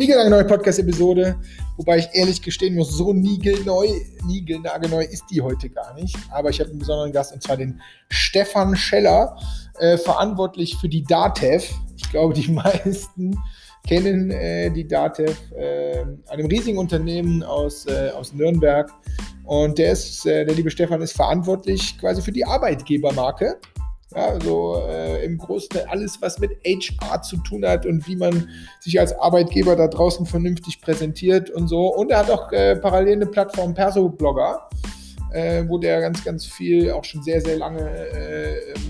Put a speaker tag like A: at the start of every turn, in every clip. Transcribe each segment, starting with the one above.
A: Niegelnagelneue Podcast-Episode, wobei ich ehrlich gestehen muss, so niegelneu, niegelnagelneu ist die heute gar nicht. Aber ich habe einen besonderen Gast und zwar den Stefan Scheller, äh, verantwortlich für die DATEV. Ich glaube, die meisten kennen äh, die DATEV, äh, einem riesigen Unternehmen aus, äh, aus Nürnberg. Und der ist, äh, der liebe Stefan ist verantwortlich quasi für die Arbeitgebermarke. Ja, also äh, im Großen alles, was mit HR zu tun hat und wie man sich als Arbeitgeber da draußen vernünftig präsentiert und so. Und er hat auch äh, parallel eine Plattform Perso-Blogger, äh, wo der ganz, ganz viel, auch schon sehr, sehr lange äh, äh,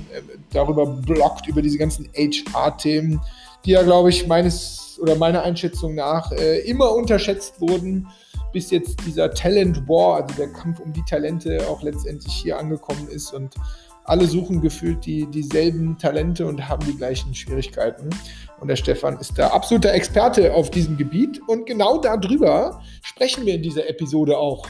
A: darüber bloggt, über diese ganzen HR-Themen, die ja, glaube ich, meines oder meiner Einschätzung nach äh, immer unterschätzt wurden, bis jetzt dieser Talent War, also der Kampf um die Talente, auch letztendlich hier angekommen ist und alle suchen gefühlt die, dieselben Talente und haben die gleichen Schwierigkeiten. Und der Stefan ist da absoluter Experte auf diesem Gebiet. Und genau darüber sprechen wir in dieser Episode auch.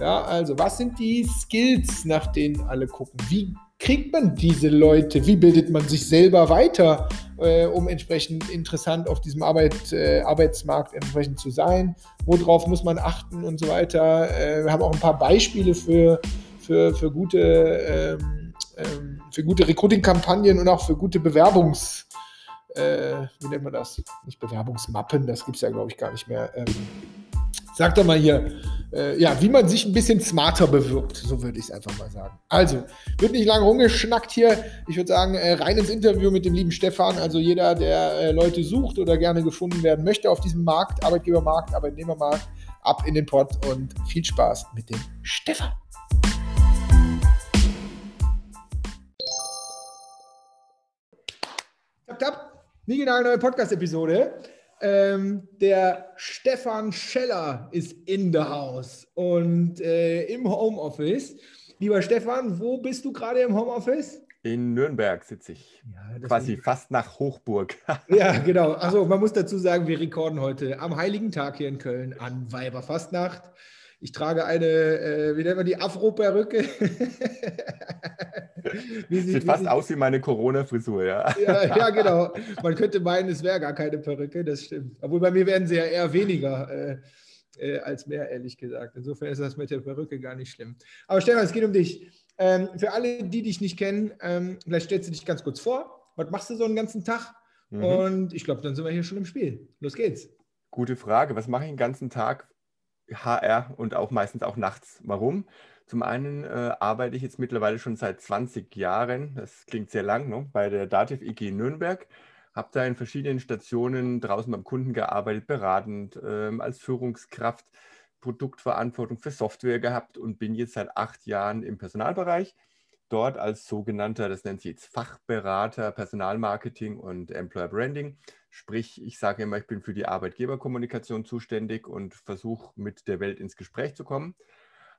A: Ja, also was sind die Skills, nach denen alle gucken? Wie kriegt man diese Leute? Wie bildet man sich selber weiter, äh, um entsprechend interessant auf diesem Arbeit, äh, Arbeitsmarkt entsprechend zu sein? Worauf muss man achten und so weiter? Äh, wir haben auch ein paar Beispiele für, für, für gute ähm, ähm, für gute Recruiting-Kampagnen und auch für gute Bewerbungs- äh, wie nennt man das? Nicht Bewerbungsmappen, das gibt es ja, glaube ich, gar nicht mehr. Ähm, sag doch mal hier, äh, ja, wie man sich ein bisschen smarter bewirbt, so würde ich es einfach mal sagen. Also, wird nicht lange rumgeschnackt hier. Ich würde sagen, äh, rein ins Interview mit dem lieben Stefan. Also jeder, der äh, Leute sucht oder gerne gefunden werden möchte auf diesem Markt, Arbeitgebermarkt, Arbeitnehmermarkt, ab in den Pott und viel Spaß mit dem Stefan. Tap, tap. neue Podcast-Episode. Ähm, der Stefan Scheller ist in the house und äh, im Homeoffice. Lieber Stefan, wo bist du gerade im Homeoffice?
B: In Nürnberg sitze ich. Ja, Quasi fast nach Hochburg.
A: ja, genau. Also man muss dazu sagen, wir rekorden heute am Heiligen Tag hier in Köln an Weiberfastnacht. Ich trage eine, äh, wie nennt man die, Afro-Perücke.
B: Sieht fast aus wie meine Corona-Frisur, ja.
A: ja. ja. genau. Man könnte meinen, es wäre gar keine Perücke, das stimmt. Obwohl bei mir werden sie ja eher weniger äh, äh, als mehr, ehrlich gesagt. Insofern ist das mit der Perücke gar nicht schlimm. Aber Stefan, es geht um dich. Ähm, für alle, die dich nicht kennen, ähm, vielleicht stellst du dich ganz kurz vor. Was machst du so einen ganzen Tag? Mhm. Und ich glaube, dann sind wir hier schon im Spiel. Los geht's.
B: Gute Frage. Was mache ich den ganzen Tag? HR und auch meistens auch nachts. Warum? Zum einen äh, arbeite ich jetzt mittlerweile schon seit 20 Jahren, das klingt sehr lang, ne, bei der Dativ IG Nürnberg. Habe da in verschiedenen Stationen draußen beim Kunden gearbeitet, beratend, ähm, als Führungskraft, Produktverantwortung für Software gehabt und bin jetzt seit acht Jahren im Personalbereich. Dort als sogenannter, das nennt sich jetzt Fachberater, Personalmarketing und Employer Branding. Sprich, ich sage immer, ich bin für die Arbeitgeberkommunikation zuständig und versuche mit der Welt ins Gespräch zu kommen.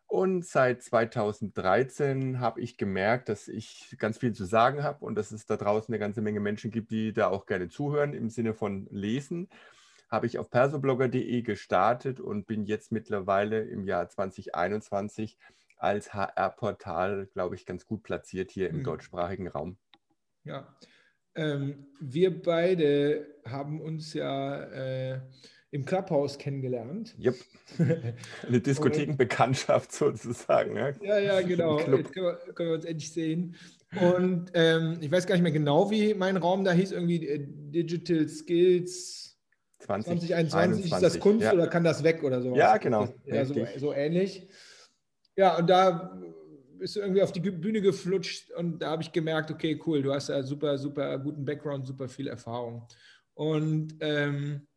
B: Und seit 2013 habe ich gemerkt, dass ich ganz viel zu sagen habe und dass es da draußen eine ganze Menge Menschen gibt, die da auch gerne zuhören im Sinne von lesen. Habe ich auf persoblogger.de gestartet und bin jetzt mittlerweile im Jahr 2021 als HR-Portal, glaube ich, ganz gut platziert hier im mhm. deutschsprachigen Raum.
A: Ja, ähm, wir beide haben uns ja äh, im Clubhouse kennengelernt.
B: Yep. Eine Diskothekenbekanntschaft sozusagen.
A: Ja, ja, ja genau. Jetzt können wir, können wir, uns endlich sehen. Und ähm, ich weiß gar nicht mehr genau, wie mein Raum da hieß, irgendwie äh, Digital Skills 20, 2021. ist das Kunst ja. oder kann das weg oder so?
B: Ja, genau.
A: Ja, so, so ähnlich. Ja, und da bist du irgendwie auf die Bühne geflutscht und da habe ich gemerkt, okay, cool, du hast ja super, super guten Background, super viel Erfahrung. Und ähm,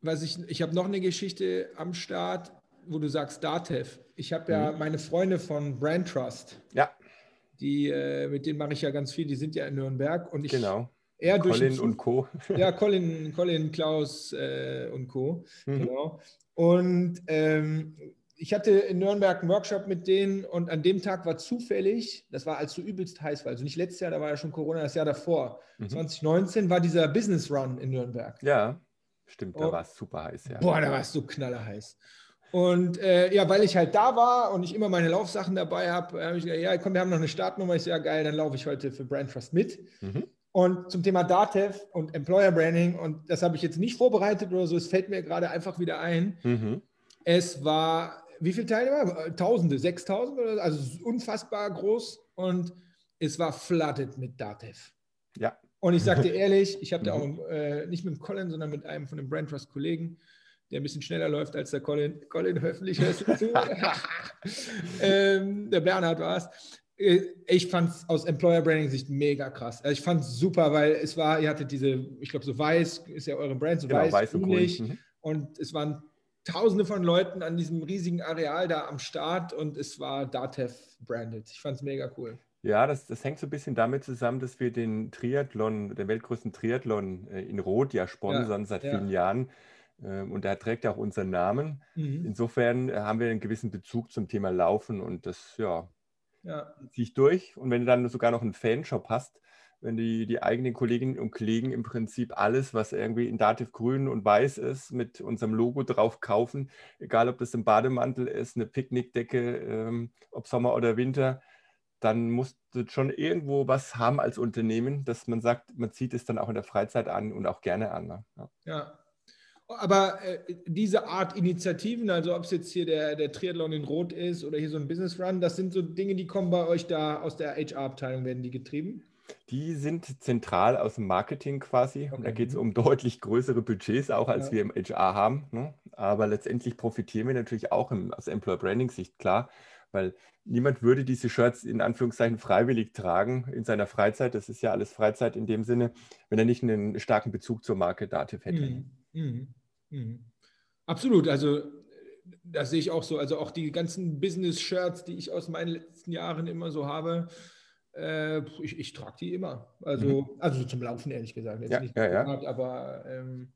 A: was ich, ich habe noch eine Geschichte am Start, wo du sagst Datev. Ich habe ja mhm. meine Freunde von Brand Trust.
B: Ja.
A: Die, äh, mit denen mache ich ja ganz viel, die sind ja in Nürnberg und ich.
B: Genau.
A: Er
B: Colin und Co.
A: Ja, Colin, Colin Klaus äh, und Co. Mhm. Genau. Und ähm, ich hatte in Nürnberg einen Workshop mit denen und an dem Tag war zufällig, das war als so übelst heiß war, also nicht letztes Jahr, da war ja schon Corona, das Jahr davor, mhm. 2019 war dieser Business Run in Nürnberg.
B: Ja. Stimmt, da war es super heiß, ja.
A: Boah, da war es so knallerheiß. Und äh, ja, weil ich halt da war und ich immer meine Laufsachen dabei habe, habe ich gesagt, ja, komm, wir haben noch eine Startnummer. Ich sage, ja, geil, dann laufe ich heute für Brand Trust mit. Mhm. Und zum Thema Datev und Employer Branding, und das habe ich jetzt nicht vorbereitet oder so, es fällt mir gerade einfach wieder ein. Mhm. Es war, wie viele Teilnehmer? Tausende, 6000 oder so, also unfassbar groß. Und es war flooded mit Datev.
B: Ja.
A: Und ich dir ehrlich, ich habe da auch äh, nicht mit Colin, sondern mit einem von den Brand Trust Kollegen, der ein bisschen schneller läuft als der Colin. Colin, hoffentlich hörst du zu. ähm, der Bernhard war es. Äh, ich fand es aus Employer Branding Sicht mega krass. Also ich fand es super, weil es war, ihr hattet diese, ich glaube, so weiß ist ja eure Brand, so genau, weiß, weiß und grünlich. Mhm. Und es waren Tausende von Leuten an diesem riesigen Areal da am Start und es war Datev branded. Ich fand es mega cool.
B: Ja, das, das hängt so ein bisschen damit zusammen, dass wir den Triathlon, den weltgrößten Triathlon äh, in Rot ja sponsern ja, seit ja. vielen Jahren. Ähm, und der trägt ja auch unseren Namen. Mhm. Insofern haben wir einen gewissen Bezug zum Thema Laufen und das, ja, ja. ziehe ich durch. Und wenn du dann sogar noch einen Fanshop hast, wenn die, die eigenen Kolleginnen und Kollegen im Prinzip alles, was irgendwie in Dativ grün und weiß ist, mit unserem Logo drauf kaufen, egal ob das ein Bademantel ist, eine Picknickdecke, ähm, ob Sommer oder Winter, dann musst du schon irgendwo was haben als Unternehmen, dass man sagt, man zieht es dann auch in der Freizeit an und auch gerne an. Ne?
A: Ja. ja. Aber äh, diese Art Initiativen, also ob es jetzt hier der, der Triathlon in Rot ist oder hier so ein Business Run, das sind so Dinge, die kommen bei euch da aus der HR-Abteilung, werden die getrieben?
B: Die sind zentral aus dem Marketing quasi. Okay. Und da geht es um deutlich größere Budgets, auch als ja. wir im HR haben. Ne? Aber letztendlich profitieren wir natürlich auch im, aus Employer Branding Sicht, klar, weil niemand würde diese Shirts in Anführungszeichen freiwillig tragen in seiner Freizeit. Das ist ja alles Freizeit in dem Sinne, wenn er nicht einen starken Bezug zur Marke Dativ hätte. Mhm. Mhm.
A: Mhm. Absolut, also das sehe ich auch so. Also auch die ganzen Business-Shirts, die ich aus meinen letzten Jahren immer so habe, äh, ich, ich trage die immer. Also, mhm. also zum Laufen, ehrlich gesagt. Jetzt
B: ja,
A: nicht
B: ja, ja.
A: Aber ähm,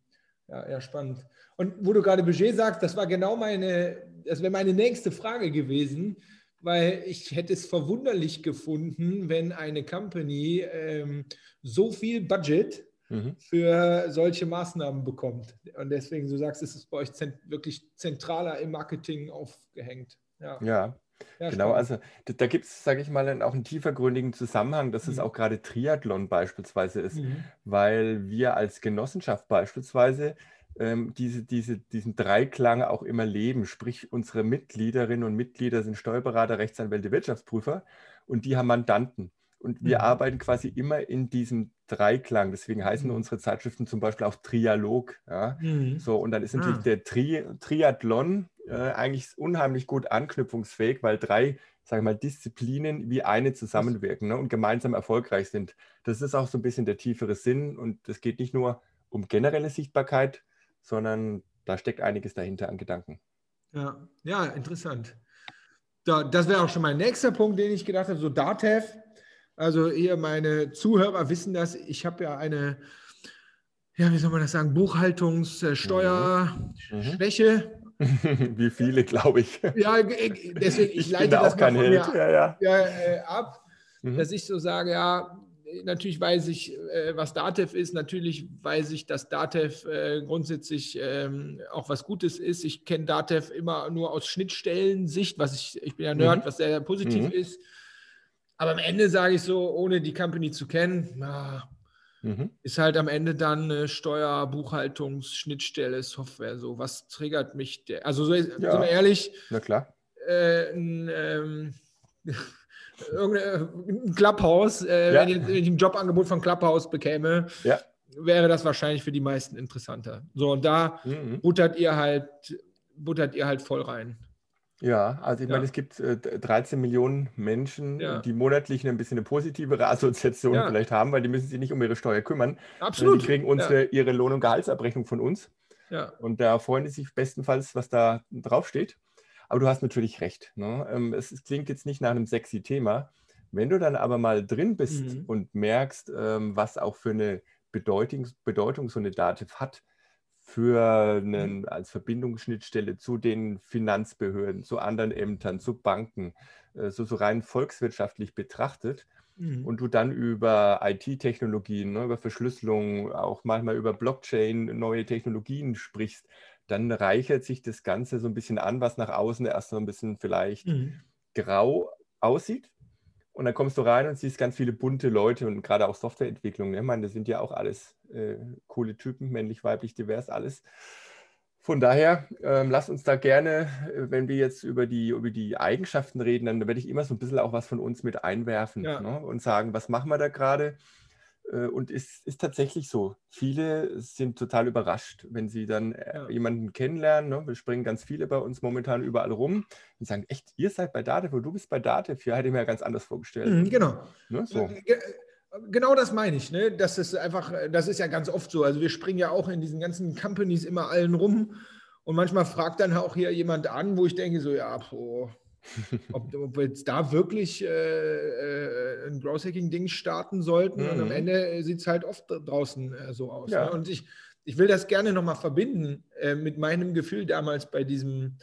A: ja, eher spannend. Und wo du gerade Budget sagst, das war genau meine, das wäre meine nächste Frage gewesen, weil ich hätte es verwunderlich gefunden, wenn eine Company ähm, so viel Budget mhm. für solche Maßnahmen bekommt. Und deswegen, du sagst, ist es bei euch zent wirklich zentraler im Marketing aufgehängt.
B: Ja. ja. Ja, genau, spannend. also da, da gibt es, sage ich mal, auch einen tiefergründigen Zusammenhang, dass mhm. es auch gerade Triathlon beispielsweise ist, mhm. weil wir als Genossenschaft beispielsweise ähm, diese, diese, diesen Dreiklang auch immer leben. Sprich, unsere Mitgliederinnen und Mitglieder sind Steuerberater, Rechtsanwälte, Wirtschaftsprüfer und die haben Mandanten. Und wir mhm. arbeiten quasi immer in diesem Dreiklang. Deswegen heißen mhm. unsere Zeitschriften zum Beispiel auch Trialog. Ja? Mhm. So, und dann ist natürlich ah. der Tri Triathlon äh, eigentlich unheimlich gut anknüpfungsfähig, weil drei, sage ich mal, Disziplinen wie eine zusammenwirken ne? und gemeinsam erfolgreich sind. Das ist auch so ein bisschen der tiefere Sinn. Und es geht nicht nur um generelle Sichtbarkeit, sondern da steckt einiges dahinter an Gedanken.
A: Ja, ja interessant. Da, das wäre auch schon mein nächster Punkt, den ich gedacht habe, so DATEV also hier meine Zuhörer wissen das. Ich habe ja eine, ja, wie soll man das sagen, Buchhaltungssteuerschwäche.
B: Mhm. Wie viele, glaube ich.
A: Ja, deswegen, ich, ich leite das auch kein Held. Ja, ja. Ja, äh, ab, mhm. dass ich so sage, ja, natürlich weiß ich, äh, was DATEV ist. Natürlich weiß ich, dass DATEV äh, grundsätzlich ähm, auch was Gutes ist. Ich kenne DATEV immer nur aus Schnittstellen-Sicht, was ich, ich bin ja Nerd, mhm. was sehr positiv mhm. ist. Aber am Ende sage ich so, ohne die Company zu kennen, na, mhm. ist halt am Ende dann eine Steuer-, Buchhaltungs-, Schnittstelle, Software. So, was triggert mich? Der, also, so, ja. sind wir ehrlich.
B: Na klar.
A: Äh, ein, ähm, ein Clubhouse, äh, ja. wenn, ich, wenn, ich, ein Jobangebot von Clubhouse bekäme,
B: ja.
A: wäre das wahrscheinlich für die meisten interessanter. So, und da mhm. buttert ihr halt, buttert ihr halt voll rein.
B: Ja, also ich ja. meine, es gibt äh, 13 Millionen Menschen, ja. die monatlich ein bisschen eine positivere Assoziation ja. vielleicht haben, weil die müssen sich nicht um ihre Steuer kümmern.
A: Absolut.
B: Die kriegen unsere, ihre Lohn- und Gehaltsabrechnung von uns. Ja. Und da freuen die sich bestenfalls, was da draufsteht. Aber du hast natürlich recht. Ne? Ähm, es, es, klingt jetzt nicht nach einem sexy Thema. Wenn du dann aber mal drin bist mhm. und merkst, ähm, was auch für eine Bedeutung, Bedeutung so eine Dativ hat, für einen, mhm. als Verbindungsschnittstelle zu den Finanzbehörden, zu anderen Ämtern, zu Banken, äh, so, so rein volkswirtschaftlich betrachtet. Mhm. Und du dann über IT-Technologien, ne, über Verschlüsselung, auch manchmal über Blockchain, neue Technologien sprichst, dann reichert sich das Ganze so ein bisschen an, was nach außen erst so ein bisschen vielleicht mhm. grau aussieht. Und dann kommst du rein und siehst ganz viele bunte Leute und gerade auch Softwareentwicklung. Ne? Ich meine, das sind ja auch alles äh, coole Typen, männlich, weiblich, divers, alles. Von daher, ähm, lass uns da gerne, äh, wenn wir jetzt über die, über die Eigenschaften reden, dann werde ich immer so ein bisschen auch was von uns mit einwerfen ja. ne? und sagen, was machen wir da gerade? Äh, und es ist, tatsächlich so. Viele sind total überrascht, wenn sie dann äh, ja. jemanden kennenlernen. Ne? Wir springen ganz viele bei uns momentan überall rum und sagen, echt, ihr seid bei Datev du bist bei Datev. Ja, hätte ich mir ja ganz anders vorgestellt.
A: Mhm, genau. Ne? So. Äh, genau das meine ich. Ne? Das ist einfach, das ist ja ganz oft so. Also wir springen ja auch in diesen ganzen Companies immer allen rum. Und manchmal fragt dann auch hier jemand an, wo ich denke, so, ja, boah, ob, ob, wir jetzt da wirklich äh, äh, ein Growth Hacking-Ding starten sollten. Mhm. Und am mhm. Ende sieht es halt oft draußen äh, so aus. Ja. Ne? Und ich, ich will das gerne nochmal verbinden äh, mit meinem Gefühl damals bei diesem,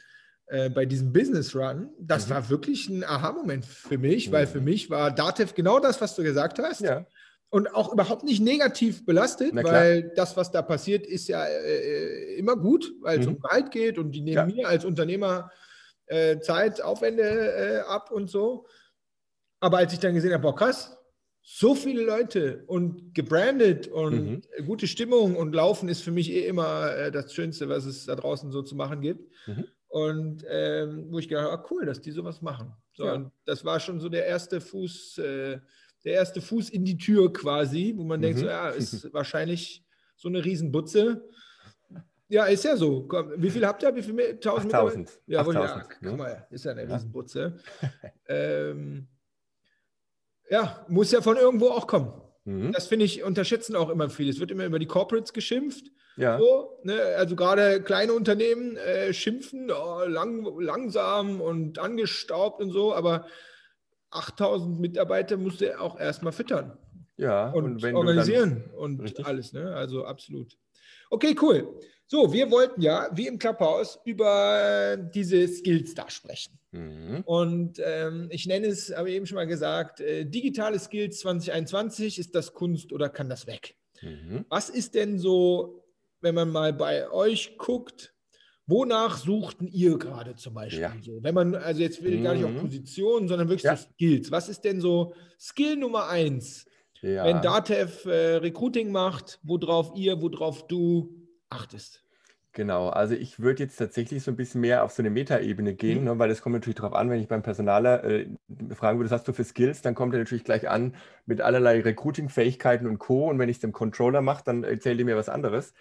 A: äh, bei diesem Business Run. Das mhm. war wirklich ein Aha-Moment für mich, mhm. weil für mich war Datev genau das, was du gesagt hast. Ja. Und auch überhaupt nicht negativ belastet, weil das, was da passiert, ist ja äh, immer gut, weil es mhm. um Gehalt geht und die nehmen ja. mir als Unternehmer äh, Zeit, Aufwände äh, ab und so. Aber als ich dann gesehen habe, boah, krass, so viele Leute und gebrandet und mhm. gute Stimmung und Laufen ist für mich eh immer äh, das Schönste, was es da draußen so zu machen gibt. Mhm. Und ähm, wo ich gedacht habe, ah, cool, dass die sowas machen. So, ja. und das war schon so der erste Fuß, äh, der erste Fuß in die Tür quasi, wo man mhm. denkt, so, ja, ist wahrscheinlich so eine Riesenbutze. Ja, ist ja so. Wie viel habt ihr? Wie viel? 1000
B: 8000.
A: Ja, 8000, ja, guck ne? mal, ist ja eine ja. Riesenbutze. ähm, ja, muss ja von irgendwo auch kommen. Mhm. Das finde ich, unterschätzen auch immer viele. Es wird immer über die Corporates geschimpft. Ja. So, ne? Also gerade kleine Unternehmen äh, schimpfen, oh, lang, langsam und angestaubt und so, aber 8000 Mitarbeiter musst du auch erstmal füttern.
B: Ja,
A: und, und organisieren und richtig. alles. Ne? Also absolut. Okay, cool. So, wir wollten ja, wie im Clubhouse, über diese Skills da sprechen. Mhm. Und ähm, ich nenne es, habe ich eben schon mal gesagt, äh, digitale Skills 2021, ist das Kunst oder kann das weg? Mhm. Was ist denn so, wenn man mal bei euch guckt, wonach suchten ihr gerade zum Beispiel? Ja. So? Wenn man, also jetzt will ich gar nicht auf mhm. Positionen, sondern wirklich ja. so Skills. Was ist denn so Skill Nummer eins? Ja. Wenn Datev äh, Recruiting macht, worauf ihr, worauf du achtest.
B: Genau, also ich würde jetzt tatsächlich so ein bisschen mehr auf so eine Metaebene gehen, mhm. ne, weil es kommt natürlich darauf an, wenn ich beim Personaler äh, fragen würde, was hast du für Skills, dann kommt er natürlich gleich an mit allerlei Recruiting-Fähigkeiten und Co. Und wenn ich es dem Controller mache, dann erzählt er mir was anderes.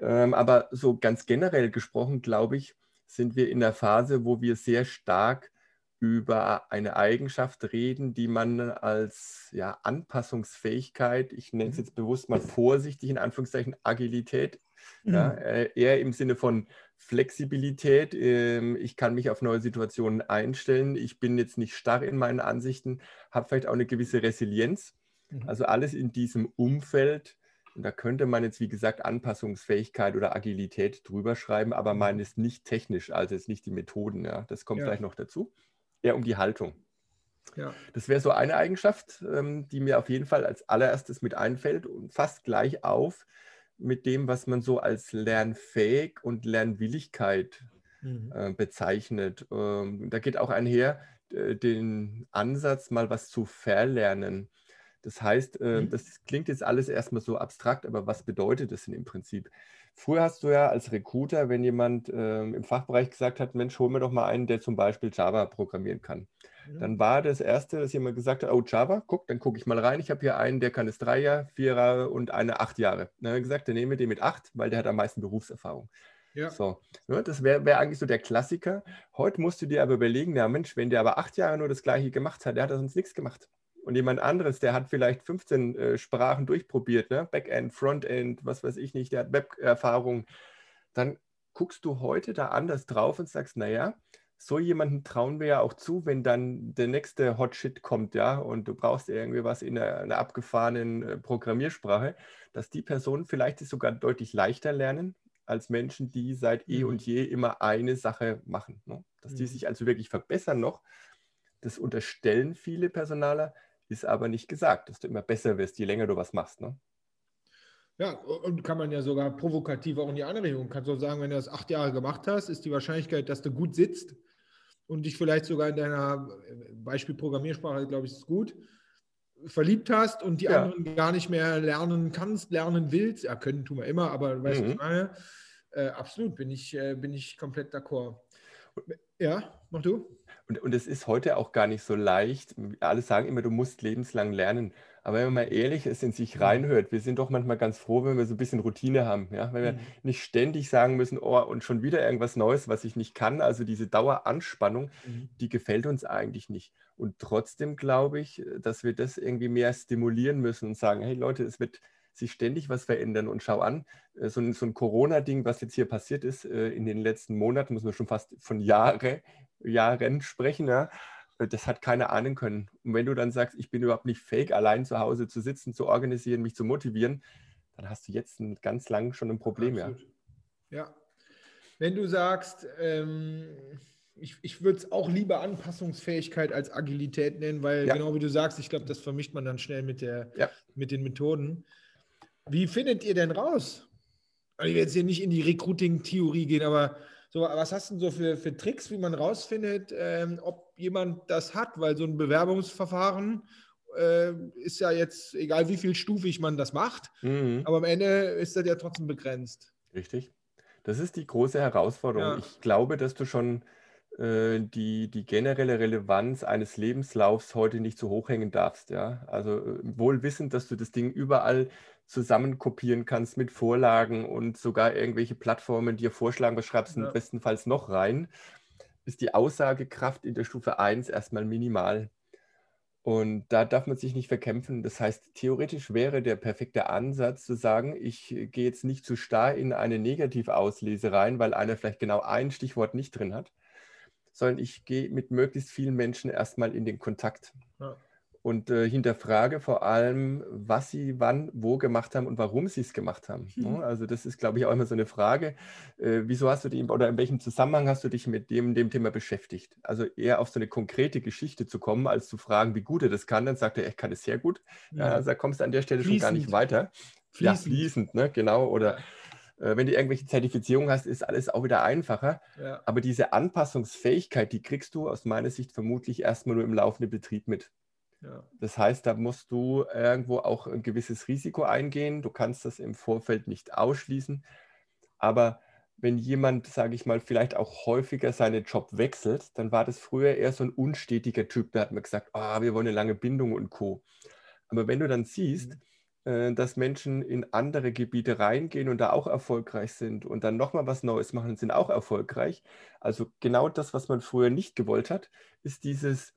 B: Ähm, aber so ganz generell gesprochen, glaube ich, sind wir in der Phase, wo wir sehr stark über eine Eigenschaft reden, die man als ja, Anpassungsfähigkeit, ich nenne es mhm. jetzt bewusst mal vorsichtig in Anführungszeichen, Agilität mhm. äh, eher im Sinne von Flexibilität. Ähm, ich kann mich auf neue Situationen einstellen. Ich bin jetzt nicht starr in meinen Ansichten, habe vielleicht auch eine gewisse Resilienz. Mhm. Also alles in diesem Umfeld. Und da könnte man jetzt, wie gesagt, Anpassungsfähigkeit oder Agilität drüber schreiben, aber mhm. man ist nicht technisch, also ist nicht die Methoden. Ja. Das kommt ja. gleich noch dazu. Eher um die Haltung. Ja. Das wäre so eine Eigenschaft, ähm, die mir auf jeden Fall als allererstes mit einfällt und fast gleich auf mit dem, was man so als lernfähig und Lernwilligkeit mhm. äh, bezeichnet. Ähm, da geht auch einher äh, den Ansatz, mal was zu verlernen. Das heißt, äh, mhm. das klingt jetzt alles erstmal so abstrakt, aber was bedeutet das denn im Prinzip? Früher hast du ja als Recruiter, wenn jemand ähm, im Fachbereich gesagt hat, Mensch, hol mir doch mal einen, der zum Beispiel Java programmieren kann dann war das Erste, dass jemand gesagt hat, oh Java, guck, dann gucke ich mal rein. Ich habe hier einen, der kann es drei Jahre, vier Jahre und eine acht Jahre. Dann habe ich gesagt, dann nehme den mit acht, weil der hat am meisten Berufserfahrung. Ja. So, ne, das wäre wär eigentlich so der Klassiker. Heute musst du dir aber überlegen, ja Mensch, wenn der aber acht Jahre nur das Gleiche gemacht hat, der hat sonst nichts gemacht. Und jemand anderes, der hat vielleicht 15 äh, Sprachen durchprobiert, ne? Backend, Frontend, was weiß ich nicht, der hat Web-Erfahrung. Dann guckst du heute da anders drauf und sagst, naja, so jemanden trauen wir ja auch zu, wenn dann der nächste Hot Shit kommt, ja, und du brauchst irgendwie was in einer, einer abgefahrenen äh, Programmiersprache, dass die Personen vielleicht sogar deutlich leichter lernen als Menschen, die seit eh mhm. und je immer eine Sache machen. Ne? Dass die mhm. sich also wirklich verbessern noch. Das unterstellen viele Personaler, ist aber nicht gesagt, dass du immer besser wirst, je länger du was machst. Ne?
A: Ja, und kann man ja sogar provokativ auch in die andere Richtung. Kannst du sagen, wenn du das acht Jahre gemacht hast, ist die Wahrscheinlichkeit, dass du gut sitzt, und dich vielleicht sogar in deiner Beispiel Programmiersprache, glaube ich, ist gut, verliebt hast und die
B: Ja.
A: anderen gar nicht mehr lernen kannst, lernen willst, ja, können tun wir immer, aber weißt du, was
B: Mhm.
A: ich meine? Äh, absolut, bin ich, äh, bin ich komplett d'accord. Ja, mach du?
B: Und, und es ist heute auch gar nicht so leicht. Alle sagen immer, du musst lebenslang lernen. Aber wenn man mal ehrlich ist, in sich reinhört, wir sind doch manchmal ganz froh, wenn wir so ein bisschen Routine haben. Ja? Wenn wir
A: Mhm.
B: nicht ständig sagen müssen, oh, und schon wieder irgendwas Neues, was ich nicht kann. Also diese Daueranspannung,
A: Mhm.
B: die gefällt uns eigentlich nicht. Und trotzdem glaube ich, dass wir das irgendwie mehr stimulieren müssen und sagen, hey Leute, es wird sich ständig was verändern und schau an, äh, so ein, so ein Corona-Ding, was jetzt hier passiert ist äh, in den letzten Monaten, muss man schon fast von Jahre, Jahren sprechen, ja, äh, das hat keiner ahnen können. Und wenn du dann sagst, ich bin überhaupt nicht fähig, allein zu Hause zu sitzen, zu organisieren, mich zu motivieren, dann hast du jetzt ein, ganz lang schon ein Problem, ja.
A: Ja. Wenn du sagst, ähm, ich, ich würde es auch lieber Anpassungsfähigkeit als Agilität nennen, weil
B: Ja.
A: genau wie du sagst, ich glaube, das vermischt man dann schnell mit, der,
B: Ja.
A: mit den Methoden. Wie findet ihr denn raus? Also ich will jetzt hier nicht in die Recruiting-Theorie gehen, aber so, was hast du denn so für, für Tricks, wie man rausfindet, ähm, ob jemand das hat? Weil so ein Bewerbungsverfahren äh, ist ja jetzt, egal wie viel stufig man das macht,
B: Mhm.
A: aber am Ende ist das ja trotzdem begrenzt.
B: Richtig. Das ist die große Herausforderung.
A: Ja.
B: Ich glaube, dass du schon äh, die, die generelle Relevanz eines Lebenslaufs heute nicht so hoch hängen darfst. Ja? Also äh, wohl wissend, dass du das Ding überall zusammen kopieren kannst mit Vorlagen und sogar irgendwelche Plattformen dir vorschlagen, was schreibst du
A: Ja.
B: bestenfalls noch rein, ist die Aussagekraft in der Stufe 1 erstmal minimal. Und da darf man sich nicht verkämpfen. Das heißt, theoretisch wäre der perfekte Ansatz zu sagen, ich gehe jetzt nicht zu starr in eine Negativauslese rein, weil einer vielleicht genau ein Stichwort nicht drin hat, sondern ich gehe mit möglichst vielen Menschen erstmal in den Kontakt
A: Ja.
B: Und äh, hinterfrage vor allem, was sie wann, wo gemacht haben und warum sie es gemacht haben.
A: Mhm.
B: ne? Also das ist, glaube ich, auch immer so eine Frage. Äh, wieso hast du dich oder in welchem Zusammenhang hast du dich mit dem, dem Thema beschäftigt? Also eher auf so eine konkrete Geschichte zu kommen, als zu fragen, wie gut er das kann. Dann sagt er, ich kann es sehr gut. Ja, also da kommst du an der Stelle schon gar nicht
A: Fließend.
B: weiter. Ja,
A: Fließend.
B: fließend, ne? genau. Oder äh, wenn du irgendwelche Zertifizierungen hast, ist alles auch wieder einfacher.
A: Ja.
B: Aber diese Anpassungsfähigkeit, die kriegst du aus meiner Sicht vermutlich erstmal nur im laufenden Betrieb mit.
A: Ja.
B: Das heißt, da musst du irgendwo auch ein gewisses Risiko eingehen. Du kannst das im Vorfeld nicht ausschließen. Aber wenn jemand, sage ich mal, vielleicht auch häufiger seinen Job wechselt, dann war das früher eher so ein unstetiger Typ. Da hat man gesagt, ah, wir wollen eine lange Bindung und Co. Aber wenn du dann siehst, äh, dass Menschen in andere Gebiete reingehen und da auch erfolgreich sind und dann nochmal was Neues machen und sind auch erfolgreich. Also genau das, was man früher nicht gewollt hat, ist dieses,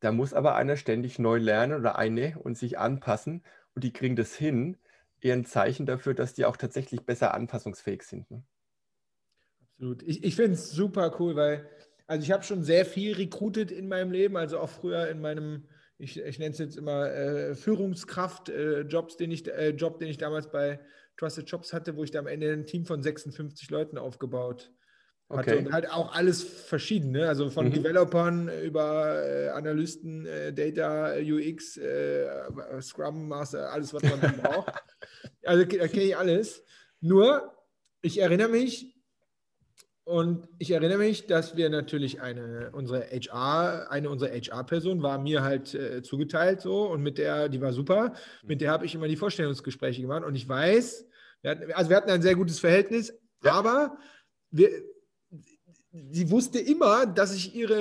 B: da muss aber einer ständig neu lernen oder eine und sich anpassen und die kriegen das hin, eher ein Zeichen dafür, dass die auch tatsächlich besser anpassungsfähig sind. Ne?
A: Absolut. Ich, ich finde es super cool, weil, also ich habe schon sehr viel recruited in meinem Leben, also auch früher in meinem, ich, ich nenne es jetzt immer äh, Führungskraft, äh, Jobs, den ich, äh, Job, den ich damals bei Trusted Jobs hatte, wo ich da am Ende ein Team von 56 Leuten aufgebaut hatte
B: Okay.
A: und halt auch alles verschiedene, also von
B: Mhm.
A: Developern über äh, Analysten, äh, Data, UX, äh, Scrum Master, alles, was man dann braucht. Also da kenne ich alles. Nur, ich erinnere mich, und ich erinnere mich, dass wir natürlich eine, unsere HR, eine unserer HR-Personen war mir halt äh, zugeteilt so und mit der, die war super, mit der habe ich immer die Vorstellungsgespräche gemacht und ich weiß, wir hatten, also wir hatten ein sehr gutes Verhältnis,
B: Ja.
A: aber wir, sie wusste immer, dass ich ihre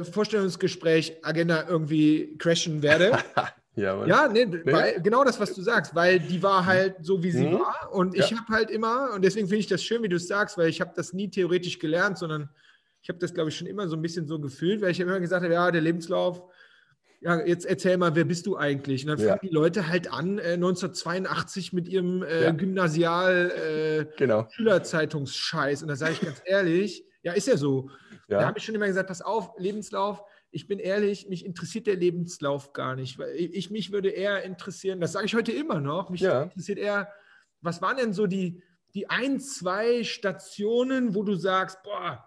A: äh, Vorstellungsgespräch-Agenda irgendwie crashen werde.
B: Ja.
A: Ja, nee, Weil, genau das, was du sagst, weil die war halt so, wie sie
B: Mhm.
A: war. Und ich
B: Ja.
A: habe halt immer, und deswegen finde ich das schön, wie du es sagst, weil ich habe das nie theoretisch gelernt, sondern ich habe das, glaube ich, schon immer so ein bisschen so gefühlt, weil ich immer gesagt habe, ja, der Lebenslauf, ja, jetzt erzähl mal, wer bist du eigentlich? Und dann
B: Ja.
A: fangen die Leute halt an, äh, 1982 mit ihrem äh,
B: Ja.
A: Gymnasial äh,
B: Genau.
A: Und da sage ich ganz ehrlich, ja, ist ja so. Da
B: Ja.
A: habe ich schon immer gesagt, pass auf, Lebenslauf, ich bin ehrlich, mich interessiert der Lebenslauf gar nicht. Weil ich, ich- mich würde eher interessieren, das sage ich heute immer noch, mich
B: Ja.
A: interessiert eher, was waren denn so die, die ein, zwei Stationen, wo du sagst, boah,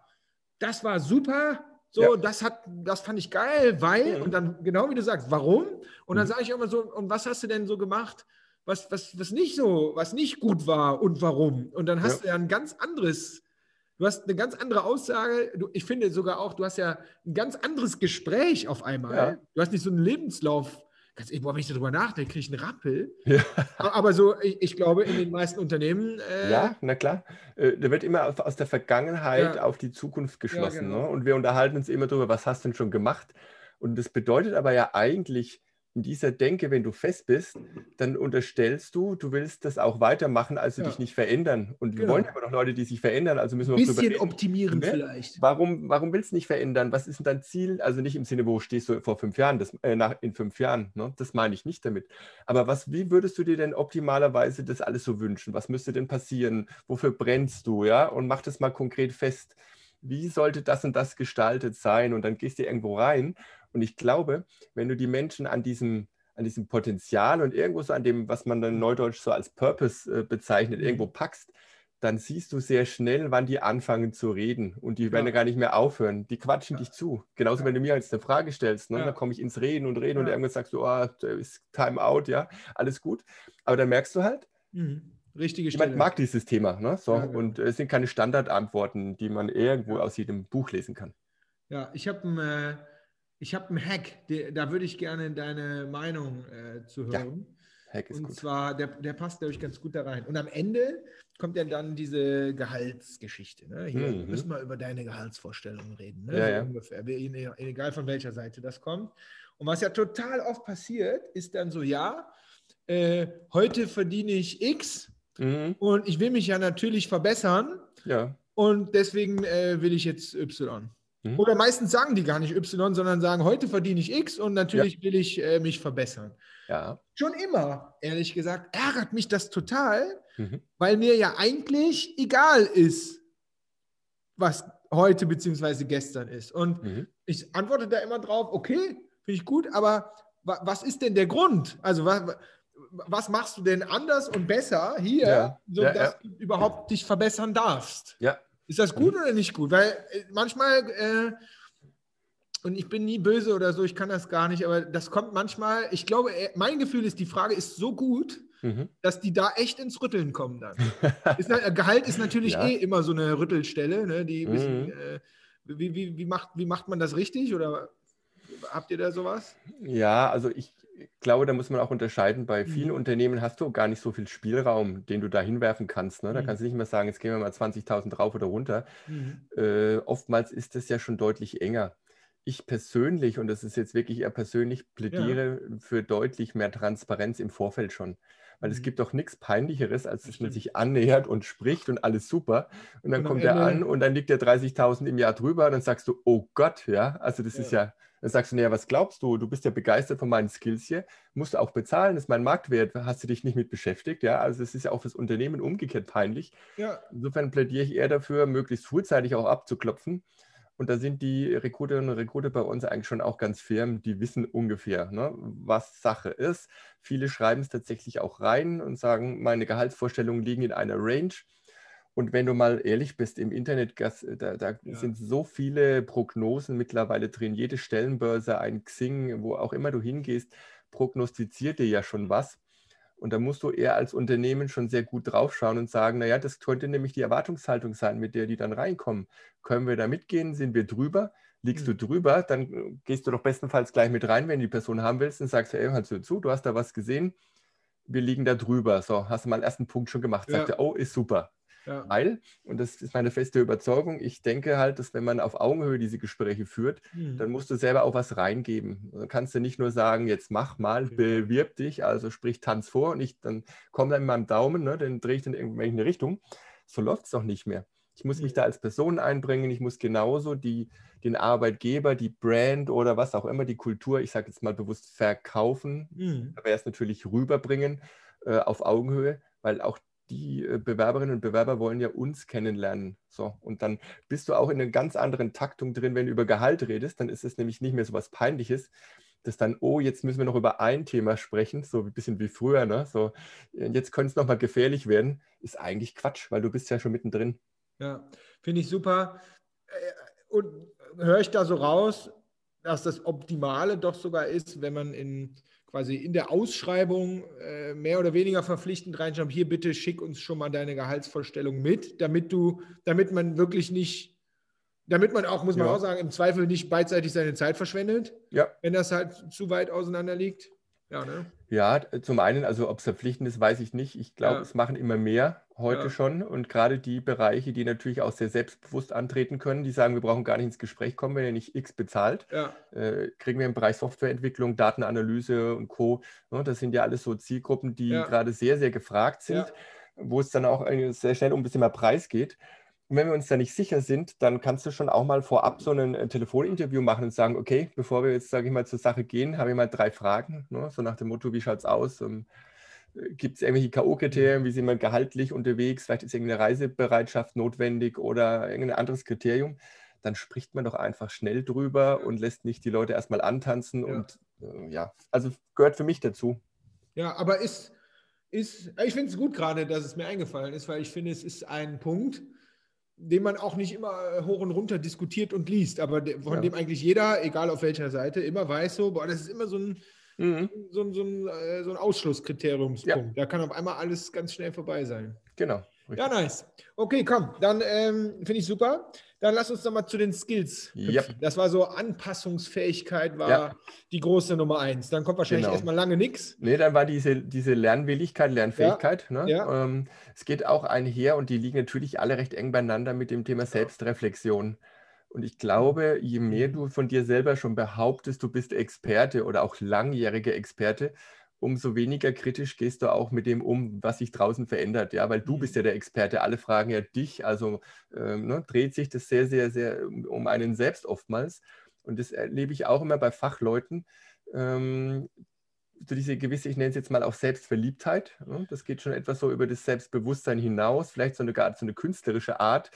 A: das war super, so,
B: Ja.
A: das hat, das fand ich geil, weil,
B: Mhm.
A: und dann genau wie du sagst, warum? Und dann
B: Mhm.
A: sage ich immer so, und was hast du denn so gemacht, was, was, was nicht so, was nicht gut war und warum? Und dann hast
B: Ja.
A: du ja ein ganz anderes Du hast eine ganz andere Aussage. Du, ich finde sogar auch, du hast ja ein ganz anderes Gespräch auf einmal. Ja. Du hast nicht so einen Lebenslauf. Ganz ehrlich, wenn ich darüber nachdenke, kriege ich einen Rappel. Ja. Aber so, ich, ich, glaube, in den meisten Unternehmen.
B: Äh, ja, na klar. Äh, da wird immer aus der Vergangenheit ja. auf die Zukunft geschlossen. Genau. Ne? Und wir unterhalten uns immer darüber, was hast du denn schon gemacht? Und das bedeutet aber ja eigentlich, in dieser Denke, wenn du fest bist, dann unterstellst du, du willst das auch weitermachen, also ja. dich nicht verändern. Und wir genau. wollen aber noch Leute, die sich verändern, also müssen wir
A: Ein bisschen optimieren ne? vielleicht.
B: Warum, warum willst du nicht verändern? Was ist denn dein Ziel? Also nicht im Sinne, wo stehst du vor fünf Jahren, das, äh, nach, in fünf Jahren, ne? das meine ich nicht damit. Aber was, wie würdest du dir denn optimalerweise das alles so wünschen? Was müsste denn passieren? Wofür brennst du? Ja? Und mach das mal konkret fest. Wie sollte das und das gestaltet sein? Und dann gehst du irgendwo rein und ich glaube, wenn du die Menschen an diesem, an diesem Potenzial und irgendwo so an dem, was man dann neudeutsch so als Purpose äh, bezeichnet, mhm. irgendwo packst, dann siehst du sehr schnell, wann die anfangen zu reden und die ja. werden ja gar nicht mehr aufhören. Die quatschen ja. dich zu. Genauso, ja. wenn du mir jetzt eine Frage stellst, ne? dann komme ich ins Reden und Reden und irgendwann sagst du, oh, ist Time out, ja, alles gut. Aber dann merkst du halt,
A: mhm. Richtige
B: Stelle. Jemand mag dieses Thema. Ne? So, genau. Und es sind keine Standardantworten, die man irgendwo aus jedem Buch lesen kann.
A: Ja, ich habe ein äh, ich habe einen Hack, der, da würde ich gerne deine Meinung äh, zu hören. Ja, Hack ist Und gut. zwar, der, der passt, glaube ich, ganz gut da rein. Und am Ende kommt ja dann diese Gehaltsgeschichte. Ne? Hier mhm. müssen wir über deine Gehaltsvorstellungen reden. Ne? Ja, so ja. ungefähr. Egal von welcher Seite das kommt. Und was ja total oft passiert, ist dann so, ja, äh, heute verdiene ich X mhm. und ich will mich ja natürlich verbessern.
B: Ja.
A: Und deswegen äh, will ich jetzt Y. Mhm. Oder meistens sagen die gar nicht Y, sondern sagen, heute verdiene ich X und natürlich ja. will ich äh, mich verbessern.
B: Ja.
A: Schon immer, ehrlich gesagt, ärgert mich das total, mhm. weil mir ja eigentlich egal ist, was heute bzw. gestern ist. Und mhm. ich antworte da immer drauf, okay, finde ich gut, aber was ist denn der Grund? Also was, was machst du denn anders und besser hier, ja. sodass ja, ja. du überhaupt dich verbessern darfst?
B: Ja,
A: ist das gut oder nicht gut? Weil äh, manchmal, äh, und ich bin nie böse oder so, ich kann das gar nicht, aber das kommt manchmal, ich glaube, äh, mein Gefühl ist, die Frage ist so gut, mhm. dass die da echt ins Rütteln kommen dann. ist, Gehalt ist natürlich eh immer so eine Rüttelstelle, ne, die mhm. bisschen, äh, wie, wie, wie, macht, wie macht man das richtig oder habt ihr da sowas?
B: Ja, also ich, ich glaube, da muss man auch unterscheiden. Bei vielen mhm. Unternehmen hast du gar nicht so viel Spielraum, den du da hinwerfen kannst. Ne? Da mhm. kannst du nicht mehr sagen, jetzt gehen wir mal 20.000 drauf oder runter. Mhm. Äh, oftmals ist das ja schon deutlich enger. Ich persönlich, und das ist jetzt wirklich eher persönlich, plädiere ja. für deutlich mehr Transparenz im Vorfeld schon. Weil es mhm. gibt doch nichts Peinlicheres, als dass man sich annähert und spricht und alles super. Und dann und kommt er an und dann liegt der 30.000 im Jahr drüber und dann sagst du, oh Gott, ja, also das ja. ist ja dann sagst du, naja, was glaubst du? Du bist ja begeistert von meinen Skills hier, musst du auch bezahlen, das ist mein Marktwert, hast du dich nicht mit beschäftigt, ja? Also es ist ja auch fürs Unternehmen umgekehrt peinlich. Ja. Insofern plädiere ich eher dafür, möglichst frühzeitig auch abzuklopfen. Und da sind die Rekruterinnen und Rekruter bei uns eigentlich schon auch ganz firm, die wissen ungefähr, ne, was Sache ist. Viele schreiben es tatsächlich auch rein und sagen, meine Gehaltsvorstellungen liegen in einer Range. Und wenn du mal ehrlich bist, im Internet, da, da ja. sind so viele Prognosen mittlerweile drin. Jede Stellenbörse, ein Xing, wo auch immer du hingehst, prognostiziert dir ja schon was. Und da musst du eher als Unternehmen schon sehr gut draufschauen und sagen, naja, das könnte nämlich die Erwartungshaltung sein, mit der die dann reinkommen. Können wir da mitgehen? Sind wir drüber? Liegst mhm. du drüber? Dann gehst du doch bestenfalls gleich mit rein, wenn du die Person haben willst und sagst, ey, hörst du zu, du hast da was gesehen, wir liegen da drüber. So, hast du mal den ersten Punkt schon gemacht. Sagt ja. er, oh, ist super. Ja. Weil, und das ist meine feste Überzeugung, ich denke halt, dass wenn man auf Augenhöhe diese Gespräche führt, mhm. dann musst du selber auch was reingeben. Dann kannst du nicht nur sagen, jetzt mach mal, bewirb dich, also sprich Tanz vor und ich dann komme dann mit meinem Daumen, ne, dann drehe ich dann in irgendeine Richtung. So läuft es doch nicht mehr. Ich muss mich da als Person einbringen, ich muss genauso die, den Arbeitgeber, die Brand oder was auch immer, die Kultur, ich sage jetzt mal bewusst verkaufen, mhm. da wäre es natürlich rüberbringen äh, auf Augenhöhe, weil auch die äh, Bewerberinnen und Bewerber wollen ja uns kennenlernen. So, und dann bist du auch in einer ganz anderen Taktung drin, wenn du über Gehalt redest, dann ist es nämlich nicht mehr so was Peinliches, dass dann, oh, jetzt müssen wir noch über ein Thema sprechen, so ein bisschen wie früher, ne? So, jetzt könnte es nochmal gefährlich werden, ist eigentlich Quatsch, weil du bist ja schon mittendrin.
A: Ja, finde ich super. Äh, und höre ich da so raus, dass das Optimale doch sogar ist, wenn man in quasi in der Ausschreibung äh, mehr oder weniger verpflichtend reinschreiben, hier bitte schick uns schon mal deine Gehaltsvorstellung mit, damit du, damit man wirklich nicht, damit man auch, muss man
B: Ja.
A: auch sagen, im Zweifel nicht beidseitig seine Zeit verschwendet,
B: Ja.
A: wenn das halt zu weit auseinander liegt. Ja, ne?
B: Ja, zum einen, also ob es verpflichtend ist, weiß ich nicht. Ich glaube,
A: Ja.
B: es machen immer mehr heute
A: Ja.
B: schon. Und gerade die Bereiche, die natürlich auch sehr selbstbewusst antreten können, die sagen, wir brauchen gar nicht ins Gespräch kommen, wenn ihr nicht X bezahlt.
A: Ja,
B: Äh, kriegen wir im Bereich Softwareentwicklung, Datenanalyse und Co. Ne, das sind ja alles so Zielgruppen, die gerade sehr, sehr gefragt sind, wo es dann auch eigentlich sehr schnell um ein bisschen mehr Preis geht. Und wenn wir uns da nicht sicher sind, dann kannst du schon auch mal vorab so ein äh, Telefoninterview machen und sagen, okay, bevor wir jetzt, sage ich mal, zur Sache gehen, habe ich mal drei Fragen, ne? so nach dem Motto, wie schaut es aus? Ähm, Gibt es irgendwelche K.O.-Kriterien? Wie sind wir gehaltlich unterwegs? Vielleicht ist irgendeine Reisebereitschaft notwendig oder irgendein anderes Kriterium. Dann spricht man doch einfach schnell drüber und lässt nicht die Leute erstmal antanzen.
A: Ja.
B: Und äh, ja, also gehört für mich dazu.
A: ja aber ist, ist ich finde es gut gerade, dass es mir eingefallen ist, weil ich finde, es ist ein Punkt, den man auch nicht immer äh, hoch und runter diskutiert und liest, aber von
B: Ja.
A: dem eigentlich jeder, egal auf welcher Seite, immer weiß so, boah, das ist immer so ein,
B: Mhm,
A: so ein, so ein, äh, so ein Ausschlusskriteriumspunkt. Da kann auf einmal alles ganz schnell vorbei sein.
B: genau.
A: Ja, nice. Okay, komm, dann ähm, finde ich super. Dann lass uns doch mal zu den Skills.
B: Yep.
A: Das war so Anpassungsfähigkeit, war
B: Ja.
A: die große Nummer eins. Dann kommt wahrscheinlich
B: Genau.
A: erstmal lange nichts.
B: Nee, dann war diese, diese Lernwilligkeit, Lernfähigkeit. Ne?
A: ja.
B: Ähm, es geht auch einher und die liegen natürlich alle recht eng beieinander mit dem Thema Selbstreflexion. Und ich glaube, je mehr
A: Mhm.
B: du von dir selber schon behauptest, du bist Experte oder auch langjähriger Experte, umso weniger kritisch gehst du auch mit dem um, was sich draußen verändert. Ja, weil du
A: Mhm.
B: bist ja der Experte. Alle fragen ja dich. Also ähm, ne, dreht sich das sehr, sehr, sehr um, um einen selbst oftmals. Und das erlebe ich auch immer bei Fachleuten. Ähm, so diese gewisse, ich nenne es jetzt mal auch Selbstverliebtheit. ne? Das geht schon etwas so über das Selbstbewusstsein hinaus, vielleicht so eine, gar so eine künstlerische Art,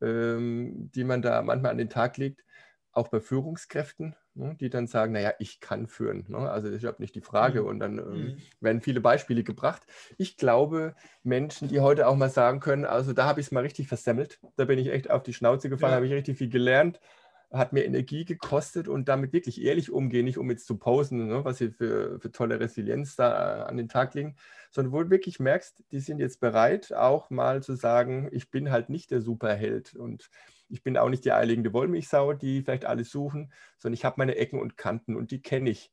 B: ähm, die man da manchmal an den Tag legt, auch bei Führungskräften, ne, die dann sagen, naja, ich kann führen. Ne? Also ich habe nicht die Frage
A: Mhm.
B: und dann ähm,
A: Mhm.
B: werden viele Beispiele gebracht. Ich glaube, Menschen, die heute auch mal sagen können, also da habe ich es mal richtig versemmelt, da bin ich echt auf die Schnauze gefallen,
A: Ja.
B: habe ich richtig viel gelernt, hat mir Energie gekostet und damit wirklich ehrlich umgehen, nicht um jetzt zu posen, ne, was sie für, für tolle Resilienz da äh, an den Tag legen, sondern wo du wirklich merkst, die sind jetzt bereit, auch mal zu sagen, ich bin halt nicht der Superheld und ich bin auch nicht die eierlegende Wollmilchsau, die vielleicht alles suchen, sondern ich habe meine Ecken und Kanten und die kenne ich.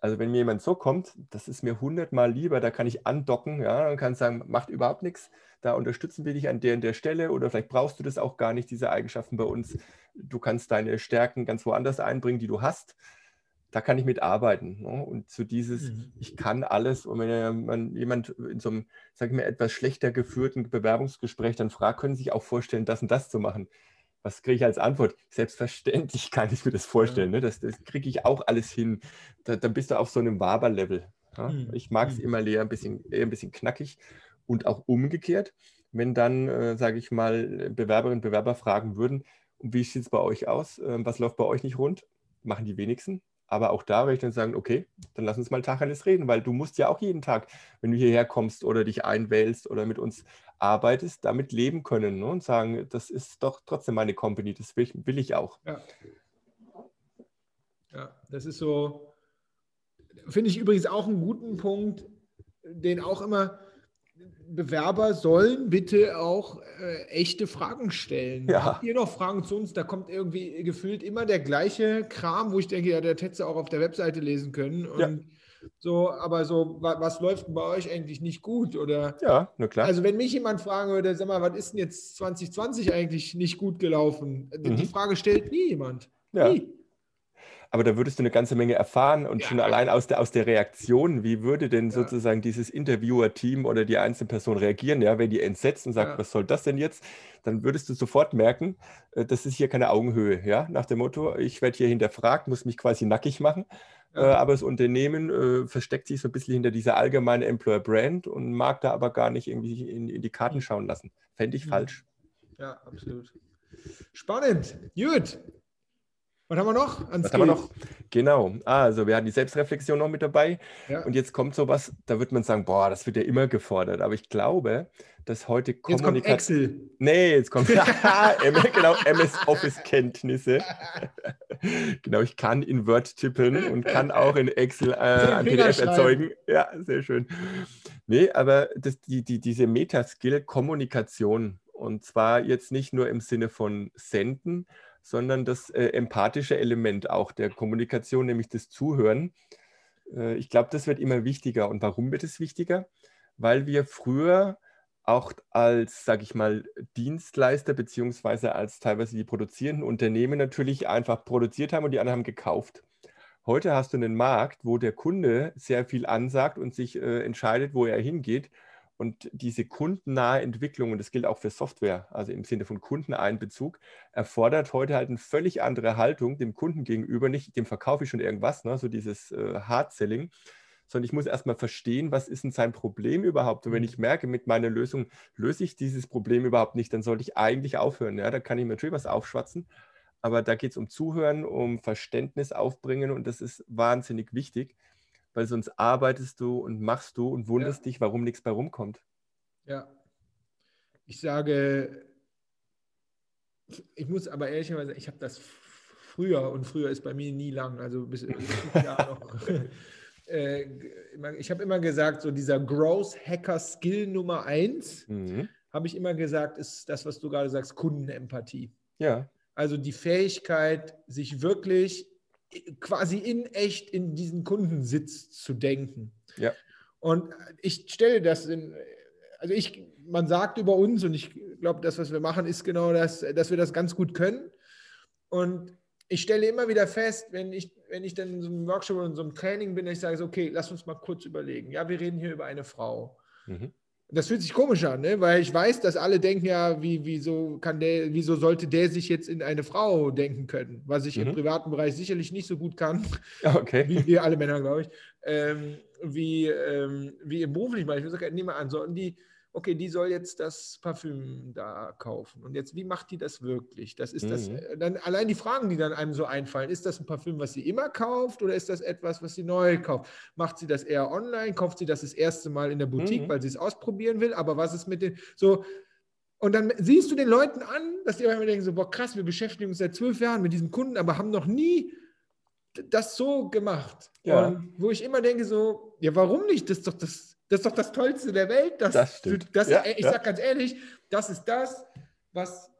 B: Also wenn mir jemand so kommt, das ist mir hundertmal lieber, da kann ich andocken, ja, und kann sagen, macht überhaupt nichts, da unterstützen wir dich an der und der Stelle oder vielleicht brauchst du das auch gar nicht, diese Eigenschaften bei uns. Du kannst deine Stärken ganz woanders einbringen, die du hast. Da kann ich mitarbeiten. Ne? Und zu dieses,
A: Mhm.
B: ich kann alles. Und wenn man jemand in so einem, sag ich mal, etwas schlechter geführten Bewerbungsgespräch dann fragt, können Sie sich auch vorstellen, das und das zu machen. Was kriege ich als Antwort? Selbstverständlich kann ich mir das vorstellen. Ne? Das, das kriege ich auch alles hin. Da, dann bist du auf so einem Waber-Level. Ja?
A: Mhm.
B: Ich mag es
A: Mhm.
B: immer eher ein bisschen, eher ein bisschen knackig und auch umgekehrt. Wenn dann, äh, sage ich mal, Bewerberinnen und Bewerber fragen würden, wie sieht es bei euch aus? Ähm, was läuft bei euch nicht rund? Machen die wenigsten. Aber auch da werde ich dann sagen, okay, dann lass uns mal Tacheles reden, weil du musst ja auch jeden Tag, wenn du hierher kommst oder dich einwählst oder mit uns arbeitest, damit leben können ne? und sagen, das ist doch trotzdem meine Company, das will, will ich auch.
A: Ja. ja, das ist so, finde ich übrigens auch einen guten Punkt, den auch immer Bewerber sollen bitte auch äh, echte Fragen stellen.
B: Ja.
A: Habt ihr noch Fragen zu uns? Da kommt irgendwie gefühlt immer der gleiche Kram, wo ich denke, ja, der hätte auch auf der Webseite lesen können. Und
B: Ja.
A: So, aber so, wa- was läuft denn bei euch eigentlich nicht gut? Oder
B: Ja, na klar.
A: also wenn mich jemand fragen würde, sag mal, was ist denn jetzt 2020 eigentlich nicht gut gelaufen? Die- Die
B: Mhm.
A: Frage stellt nie jemand.
B: ja.
A: Nie.
B: Aber da würdest du eine ganze Menge erfahren und
A: Ja.
B: schon allein aus der, aus der Reaktion, wie würde denn
A: Ja.
B: sozusagen dieses Interviewer-Team oder die einzelne Person reagieren, ja, wenn die entsetzt und sagt,
A: Ja.
B: was soll das denn jetzt, dann würdest du sofort merken, äh, das ist hier keine Augenhöhe, ja, nach dem Motto, ich werde hier hinterfragt, muss mich quasi nackig machen, aber das Unternehmen äh, versteckt sich so ein bisschen hinter dieser allgemeinen Employer-Brand und mag da aber gar nicht irgendwie in, in die Karten schauen lassen. Fände ich
A: Mhm.
B: falsch.
A: Ja, absolut. Spannend. Gut. Was haben wir noch?
B: An Was haben wir noch? Genau. Also, wir hatten die Selbstreflexion noch mit dabei. Ja. Und jetzt kommt sowas, da wird man sagen, boah, das wird ja immer gefordert. Aber ich glaube, dass heute
A: Kommunikation. Jetzt kommt Excel.
B: Nee, jetzt kommt genau, MS Office-Kenntnisse. genau, ich kann in Word tippen und kann auch in Excel äh, ein PDF erzeugen. Ja, sehr schön. Nee, aber das, die, die, diese Metaskill Kommunikation und zwar jetzt nicht nur im Sinne von Senden, sondern das äh, empathische Element auch der Kommunikation, nämlich das Zuhören. Äh, ich glaube, das wird immer wichtiger. Und warum wird es wichtiger? Weil wir früher auch als, sage ich mal, Dienstleister beziehungsweise als teilweise die produzierenden Unternehmen natürlich einfach produziert haben und die anderen haben gekauft. Heute hast du einen Markt, wo der Kunde sehr viel ansagt und sich äh, entscheidet, wo er hingeht. Und diese kundennahe Entwicklung, und das gilt auch für Software, also im Sinne von Kundeneinbezug, erfordert heute halt eine völlig andere Haltung dem Kunden gegenüber. Nicht dem verkaufe ich schon irgendwas, ne, so dieses äh, Hard-Selling, sondern ich muss erstmal verstehen, was ist denn sein Problem überhaupt. Und wenn mhm. ich merke, mit meiner Lösung löse ich dieses Problem überhaupt nicht, dann sollte ich eigentlich aufhören. Ja, da kann ich mir natürlich was aufschwatzen, aber da geht es um Zuhören, um Verständnis aufbringen und das ist wahnsinnig wichtig weil sonst arbeitest du und machst du und wunderst ja. dich, warum nichts bei rumkommt.
A: Ja. Ich sage, ich muss aber ehrlicherweise, ich habe das früher und früher ist bei mir nie lang, also bis noch. äh, ich habe immer gesagt, so dieser Growth Hacker Skill Nummer eins, mhm. habe ich immer gesagt, ist das, was du gerade sagst, Kundenempathie.
B: Ja.
A: Also die Fähigkeit, sich wirklich quasi in echt in diesen Kundensitz zu denken.
B: Ja.
A: Und ich stelle das in, also ich, man sagt über uns und ich glaube, das, was wir machen, ist genau das, dass wir das ganz gut können. Und ich stelle immer wieder fest, wenn ich, wenn ich dann in so einem Workshop oder in so einem Training bin, ich sage so, okay, lass uns mal kurz überlegen. Ja, wir reden hier über eine Frau. Mhm. Das fühlt sich komisch an, ne? weil ich weiß, dass alle denken ja, wie, wieso, kann der, wieso sollte der sich jetzt in eine Frau denken können, was ich mhm. im privaten Bereich sicherlich nicht so gut kann,
B: okay.
A: wie wir alle Männer, glaube ich, ähm, wie, ähm, wie im beruflichen Bereich. Ich nehme an, sollten die okay, die soll jetzt das Parfüm da kaufen. Und jetzt, wie macht die das wirklich? Das ist mhm. das, äh, dann allein die Fragen, die dann einem so einfallen, ist das ein Parfüm, was sie immer kauft oder ist das etwas, was sie neu kauft? Macht sie das eher online? Kauft sie das das erste Mal in der Boutique, mhm. weil sie es ausprobieren will? Aber was ist mit den, so, und dann siehst du den Leuten an, dass die immer denken so, boah, krass, wir beschäftigen uns seit zwölf Jahren mit diesem Kunden, aber haben noch nie das so gemacht.
B: Ja.
A: Und wo ich immer denke so, ja, warum nicht? Das ist doch das, das ist doch das Tollste der Welt. Das,
B: das stimmt.
A: Das,
B: ja,
A: ich ja. sage ganz ehrlich, das ist das, was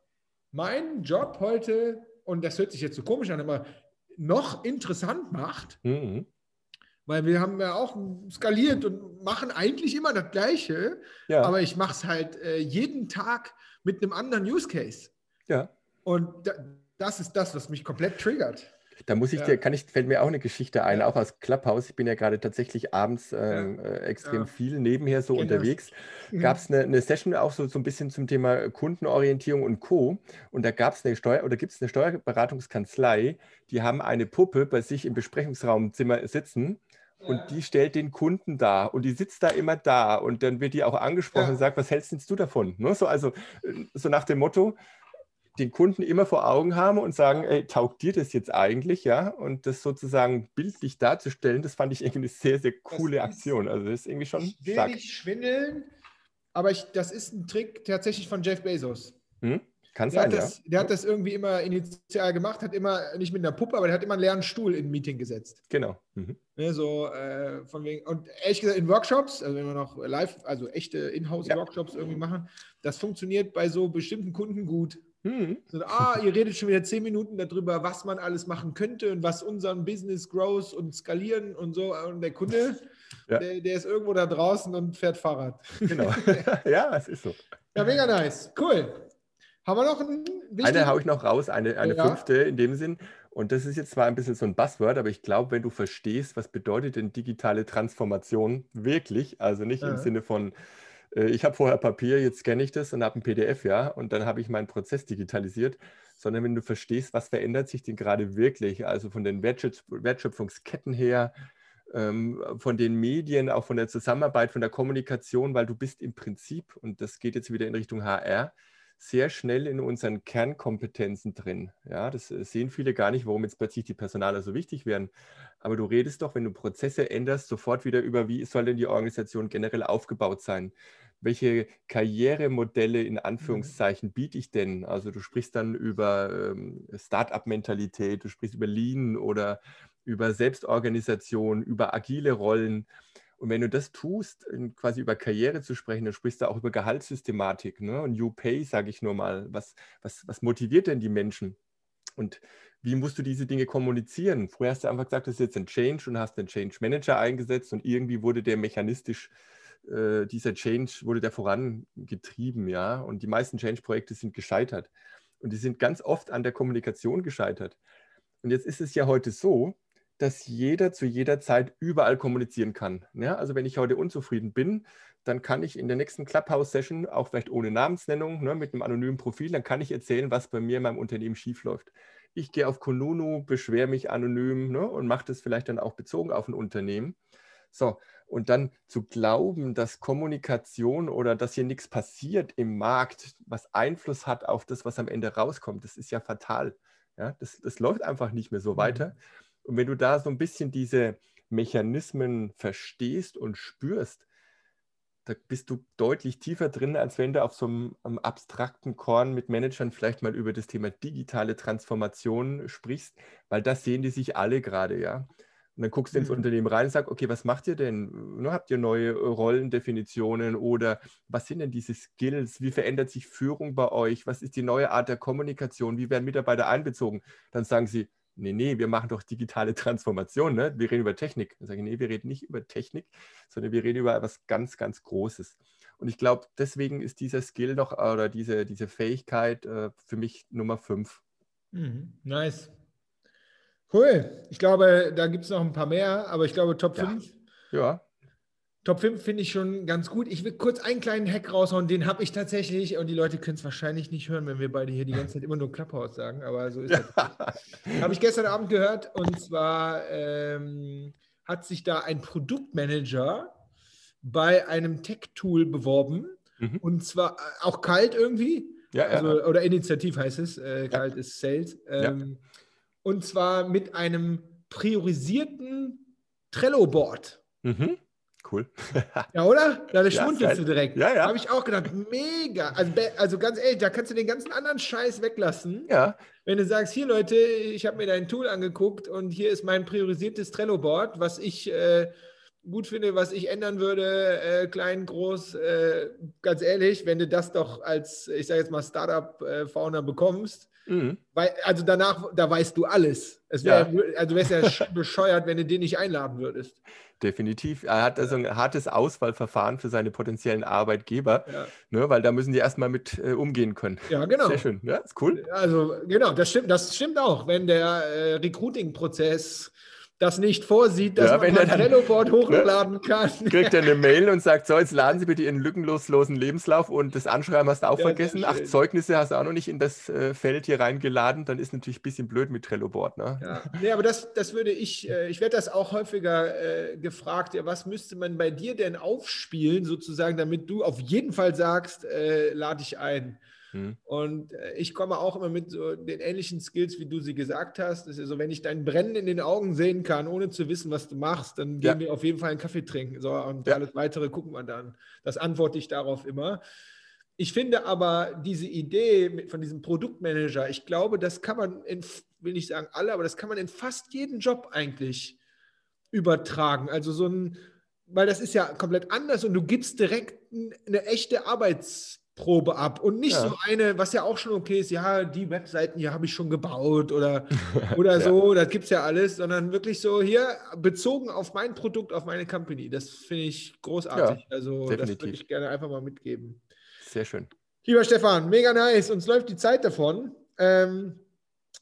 A: mein Job heute, und das hört sich jetzt so komisch an, aber noch interessant macht. Mhm. Weil wir haben ja auch skaliert und machen eigentlich immer das Gleiche, ja. aber ich mache es halt äh, jeden Tag mit einem anderen Use Case.
B: Ja.
A: Und da, das ist das, was mich komplett triggert.
B: Da muss ich ja. dir, kann ich, fällt mir auch eine Geschichte ein, ja. auch aus Clubhouse. Ich bin ja gerade tatsächlich abends ähm, äh, extrem viel nebenher so genau. unterwegs. Mhm. Gab es eine, eine, Session auch so, so ein bisschen zum Thema Kundenorientierung und Co. Und da gab es eine Steuer oder gibt es eine Steuerberatungskanzlei, die haben eine Puppe bei sich im Besprechungsraumzimmer sitzen. Und die stellt den Kunden da und die sitzt da immer da und dann wird die auch angesprochen ja. und sagt, was hältst du davon? Ne? So, also äh, so nach dem Motto, den Kunden immer vor Augen haben und sagen, ey, taugt dir das jetzt eigentlich, ja? Und das sozusagen bildlich darzustellen, das fand ich irgendwie eine sehr, sehr coole Aktion. Also das ist irgendwie schon
A: Ich will stark. nicht schwindeln, aber ich, das ist ein Trick tatsächlich von Jeff Bezos.
B: Hm? Kann
A: der
B: sein,
A: das,
B: ja.
A: Der hat das irgendwie immer initial gemacht, hat immer, nicht mit einer Puppe, aber der hat immer einen leeren Stuhl in ein Meeting gesetzt.
B: Genau. Mhm.
A: Ne, so, äh, von wegen, und ehrlich gesagt, in Workshops, also wenn wir noch live, also echte Inhouse-Workshops ja. irgendwie machen, das funktioniert bei so bestimmten Kunden gut. Hm. So, ah, ihr redet schon wieder zehn Minuten darüber, was man alles machen könnte und was unseren Business Growth und skalieren und so. Und der Kunde, ja. der, der, ist irgendwo da draußen und fährt Fahrrad.
B: Genau. ja, es ist so.
A: Ja, mega nice. Cool. Haben wir noch einen
B: Eine haue ich noch raus, eine, eine ja. fünfte in dem Sinn. Und das ist jetzt zwar ein bisschen so ein Buzzword, aber ich glaube, wenn du verstehst, was bedeutet denn digitale Transformation wirklich, also nicht ja. im Sinne von ich habe vorher Papier, jetzt scanne ich das und habe ein PDF, ja, und dann habe ich meinen Prozess digitalisiert, sondern wenn du verstehst, was verändert sich denn gerade wirklich, also von den Wertschöpfungsketten her, ähm, von den Medien, auch von der Zusammenarbeit, von der Kommunikation, weil du bist im Prinzip, und das geht jetzt wieder in Richtung HR, sehr schnell in unseren Kernkompetenzen drin. Ja, das äh, sehen viele gar nicht, warum jetzt plötzlich die Personaler so wichtig werden. Aber du redest doch, wenn du Prozesse änderst, sofort wieder über, wie soll denn die Organisation generell aufgebaut sein? Welche Karrieremodelle in mhm. Anführungszeichen biete ich denn? Also du sprichst dann über ähm, Start-up-Mentalität, du sprichst über Lean oder über Selbstorganisation, über agile Rollen. Und wenn du das tust, quasi über Karriere zu sprechen, dann sprichst du auch über Gehaltssystematik. Ne? Und New Pay, sage ich nur mal. Was, was, was motiviert denn die Menschen? Und wie musst du diese Dinge kommunizieren? Früher hast du einfach gesagt, das ist jetzt ein Change und hast den Change Manager eingesetzt und irgendwie wurde der mechanistisch äh, dieser Change wurde der vorangetrieben, ja. Und die meisten Change-Projekte sind gescheitert. Und die sind ganz oft an der Kommunikation gescheitert. Und jetzt ist es ja heute so, dass jeder zu jeder Zeit überall kommunizieren kann. Ja? Also wenn ich heute unzufrieden bin, dann kann ich in der nächsten Clubhouse-Session, auch vielleicht ohne Namensnennung, ne, mit einem anonymen Profil, dann kann ich erzählen, was bei mir in meinem Unternehmen schiefläuft. Ich gehe auf Konunu, beschwere mich anonym ne, und mache das vielleicht dann auch bezogen auf ein Unternehmen. So, und dann zu glauben, dass Kommunikation oder dass hier nichts passiert im Markt, was Einfluss hat auf das, was am Ende rauskommt, das ist ja fatal. Ja, das, das läuft einfach nicht mehr so mhm. weiter. Und wenn du da so ein bisschen diese Mechanismen verstehst und spürst, da bist du deutlich tiefer drin, als wenn du auf so einem, einem, abstrakten Korn mit Managern vielleicht mal über das Thema digitale Transformation sprichst, weil das sehen die sich alle gerade, ja. Und dann guckst du ins mhm. Unternehmen rein und sagst, okay, was macht ihr denn? Ne, habt ihr neue Rollendefinitionen oder was sind denn diese Skills? Wie verändert sich Führung bei euch? Was ist die neue Art der Kommunikation? Wie werden Mitarbeiter einbezogen? Dann sagen sie, nee, nee, wir machen doch digitale Transformation, ne? wir reden über Technik. Dann sage ich, nee, wir reden nicht über Technik, sondern wir reden über etwas ganz, ganz Großes. Und ich glaube, deswegen ist dieser Skill noch oder diese, diese Fähigkeit äh, für mich Nummer fünf.
A: Mhm. Nice. Cool. Ich glaube, da gibt es noch ein paar mehr, aber ich glaube, Top 5.
B: Ja. ja.
A: Top 5 finde ich schon ganz gut. Ich will kurz einen kleinen Hack raushauen, den habe ich tatsächlich, und die Leute können es wahrscheinlich nicht hören, wenn wir beide hier die ganze Zeit immer nur Clubhouse sagen, aber so ist es. habe ich gestern Abend gehört und zwar ähm, hat sich da ein Produktmanager bei einem Tech-Tool beworben mhm. und zwar äh, auch kalt irgendwie. Ja, also, ja. Oder Initiativ heißt es. Äh, kalt ja. ist Sales. Ähm, und zwar mit einem priorisierten Trello-Board.
B: Mhm. Cool.
A: ja, oder? Da ja, schmunzelst
B: du
A: direkt.
B: Ja, ja.
A: Habe ich auch gedacht, mega. Also, also ganz ehrlich, da kannst du den ganzen anderen Scheiß weglassen.
B: Ja.
A: Wenn du sagst, hier Leute, ich habe mir dein Tool angeguckt und hier ist mein priorisiertes Trello-Board, was ich äh, gut finde, was ich ändern würde, äh, klein, groß, äh, ganz ehrlich, wenn du das doch als, ich sage jetzt mal, Startup-Founder bekommst, Mhm. Weil, also danach, da weißt du alles. Es wär, ja. Also wärst ja bescheuert, wenn du den nicht einladen würdest.
B: Definitiv. Er hat also ein hartes Auswahlverfahren für seine potenziellen Arbeitgeber, ja. ne, weil da müssen die erstmal mit äh, umgehen können.
A: Ja, genau.
B: Sehr schön. Ja, ist cool.
A: Also, genau, das stimmt, das stimmt auch. Wenn der äh, Recruiting-Prozess das nicht vorsieht, dass ja, man ein Trello-Board ne, hochladen ne, kann.
B: Kriegt er eine Mail und sagt, so, jetzt laden Sie bitte Ihren lückenloslosen Lebenslauf und das Anschreiben hast du auch ja, vergessen. Ach, Zeugnisse hast du auch noch nicht in das äh, Feld hier reingeladen. Dann ist natürlich ein bisschen blöd mit Trello-Board. Ne?
A: Ja. Nee, aber das, das würde ich, äh, ich werde das auch häufiger äh, gefragt, ja, was müsste man bei dir denn aufspielen, sozusagen, damit du auf jeden Fall sagst, äh, lade ich ein. Mhm. Und äh, ich komme auch immer mit so den ähnlichen Skills, wie du sie gesagt hast. Das ist so, wenn ich dein Brennen in den Augen sehen kann, ohne zu wissen, was du machst, dann gehen ja. wir auf jeden Fall einen Kaffee trinken. So, und ja. alles weitere gucken wir dann. Das antworte ich darauf immer. Ich finde aber diese Idee von diesem Produktmanager, ich glaube, das kann man in, will nicht sagen alle, aber das kann man in fast jeden Job eigentlich übertragen. Also so ein, weil das ist ja komplett anders und du gibst direkt eine echte Arbeits Probe ab und nicht ja. so eine, was ja auch schon okay ist, ja, die Webseiten hier habe ich schon gebaut oder, oder so, ja. das gibt es ja alles, sondern wirklich so hier bezogen auf mein Produkt, auf meine Company. Das finde ich großartig. Ja, also definitiv. das würde ich gerne einfach mal mitgeben.
B: Sehr schön.
A: Lieber Stefan, mega nice. Uns läuft die Zeit davon. Ähm,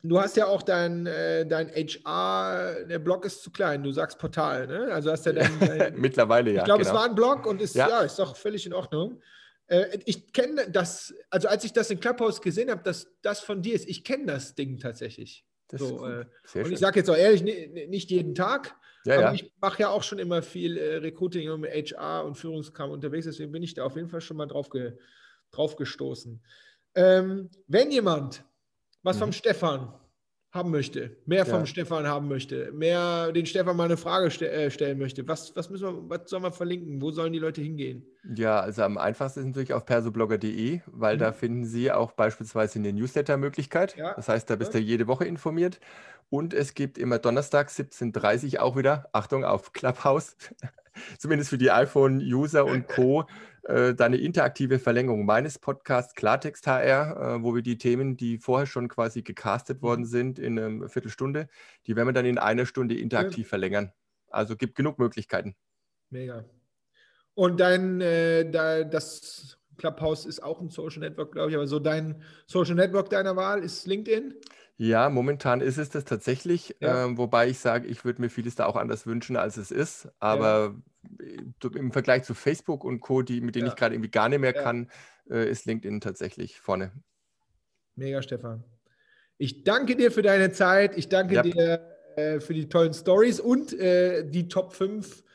A: du hast ja auch dein, äh, dein HR, der Blog ist zu klein, du sagst Portal, ne? Also hast ja dein, dein
B: Mittlerweile ja.
A: Ich glaube, genau. es war ein Blog und ist, ja. ja, ist doch völlig in Ordnung. Äh, ich kenne das, also als ich das in Clubhouse gesehen habe, dass das von dir ist, ich kenne das Ding tatsächlich. So, äh, und ich sage jetzt auch ehrlich, nicht jeden Tag, ja, aber ja. ich mache ja auch schon immer viel äh, Recruiting mit HR und Führungskram unterwegs, deswegen bin ich da auf jeden Fall schon mal drauf, ge, drauf gestoßen. Ähm, wenn jemand was vom
B: Mhm.
A: Stefan haben möchte, mehr vom
B: Ja.
A: Stefan haben möchte, mehr den Stefan mal eine Frage ste äh, stellen möchte, was, was müssen wir, was sollen wir verlinken? Wo sollen die Leute hingehen?
B: Ja, also am einfachsten ist natürlich auf persoblogger.de, weil da
A: Mhm.
B: finden Sie auch beispielsweise eine Newsletter-Möglichkeit.
A: Ja,
B: Das heißt, da bist du
A: super.
B: jede Woche informiert. Und es gibt immer Donnerstag 17.30 Uhr auch wieder, Achtung, auf Clubhouse, zumindest für die iPhone-User und Co., äh, da eine interaktive Verlängerung meines Podcasts Klartext HR, äh, wo wir die Themen, die vorher schon quasi gecastet worden
A: Mhm.
B: sind, in einer Viertelstunde, die werden wir dann in einer Stunde interaktiv verlängern. Also gibt genug Möglichkeiten.
A: Mega. Und dein, äh, da, das Clubhouse ist auch ein Social Network, glaube ich, aber so dein Social Network deiner Wahl ist LinkedIn?
B: Ja, momentan ist es das tatsächlich,
A: Ja.
B: ähm, wobei ich sage, ich würde mir vieles da auch anders wünschen, als es ist. Aber du- im Vergleich zu Facebook und Co., die, mit denen
A: Ja.
B: ich gerade irgendwie gar nicht mehr
A: Ja.
B: kann, äh, ist LinkedIn tatsächlich vorne.
A: Mega, Stefan. Ich danke dir für deine Zeit. Ich danke
B: Ja.
A: dir äh, für die tollen Stories und äh, die Top 5 die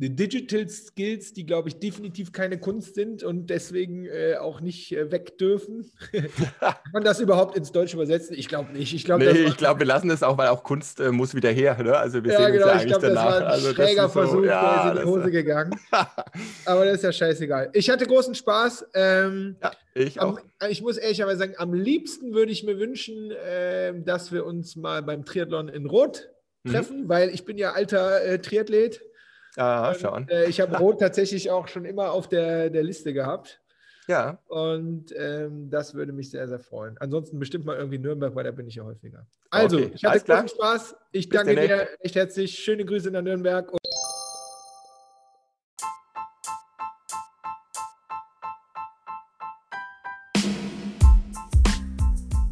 A: Digital Skills, die, glaube ich, definitiv keine Kunst sind und deswegen äh, auch nicht äh, weg dürfen. Kann man das überhaupt ins Deutsche übersetzen? Ich glaube nicht. Ich glaube,
B: Nee,
A: das
B: ich glaube, wir lassen es auch, weil auch Kunst äh, muss wieder her. Ne? Also wir
A: ja,
B: sehen
A: genau,
B: uns ja
A: ich
B: eigentlich
A: glaube, das
B: danach.
A: war ein
B: also
A: schräger
B: so,
A: Versuch,
B: ja,
A: der ist in die
B: das-
A: Hose gegangen. Aber das ist ja scheißegal. Ich hatte großen Spaß. Ähm,
B: ja, ich
A: am,
B: auch.
A: ich muss ehrlicherweise sagen, am liebsten würde ich mir wünschen, ähm, dass wir uns mal beim Triathlon in Rot
B: Mhm.
A: treffen, weil ich bin ja alter äh, Triathlet. Und,
B: schauen.
A: äh, ich habe Rot tatsächlich auch schon immer auf der, der Liste gehabt.
B: Ja,
A: Und ähm, das würde mich sehr, sehr freuen. Ansonsten bestimmt mal irgendwie Nürnberg, weil da bin ich ja häufiger. Also,
B: Okay,
A: ich hatte
B: alles klar.
A: Spaß. Ich
B: Bis
A: danke dir recht herzlich. Schöne Grüße nach Nürnberg.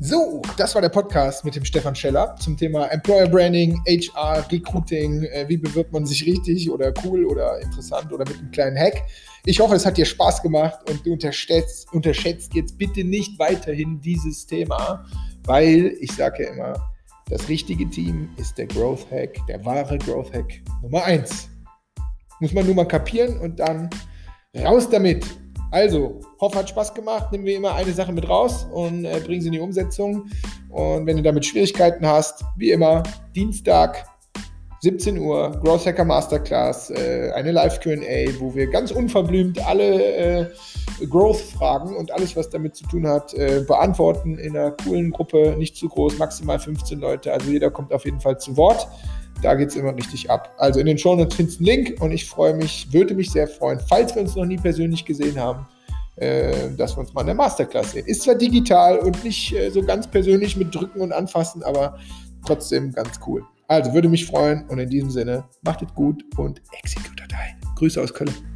A: So, das war der Podcast mit dem Stefan Scheller zum Thema Employer Branding, HR, Recruiting. Äh, wie bewirbt man sich richtig oder cool oder interessant oder mit einem kleinen Hack? Ich hoffe, es hat dir Spaß gemacht und du unterschätzt, unterschätzt jetzt bitte nicht weiterhin dieses Thema, weil ich sage ja immer, das richtige Team ist der Growth Hack, der wahre Growth Hack Nummer eins. Muss man nur mal kapieren und dann raus damit. Also, hoffe, hat Spaß gemacht. Nehmen wir immer eine Sache mit raus und äh, bringen sie in die Umsetzung. Und wenn du damit Schwierigkeiten hast, wie immer, Dienstag, 17 Uhr, Growth Hacker Masterclass, äh, eine Live-QA, wo wir ganz unverblümt alle äh, Growth-Fragen und alles, was damit zu tun hat, äh, beantworten in einer coolen Gruppe, nicht zu groß, maximal 15 Leute. Also jeder kommt auf jeden Fall zu Wort. Da geht es immer richtig ab. Also in den Shownotes findest du einen Link und ich freue mich, würde mich sehr freuen, falls wir uns noch nie persönlich gesehen haben, äh, dass wir uns mal in der Masterclass sehen. Ist zwar digital und nicht äh, so ganz persönlich mit Drücken und Anfassen, aber trotzdem ganz cool. Also würde mich freuen und in diesem Sinne, macht es gut und execute Datei. Grüße aus Köln.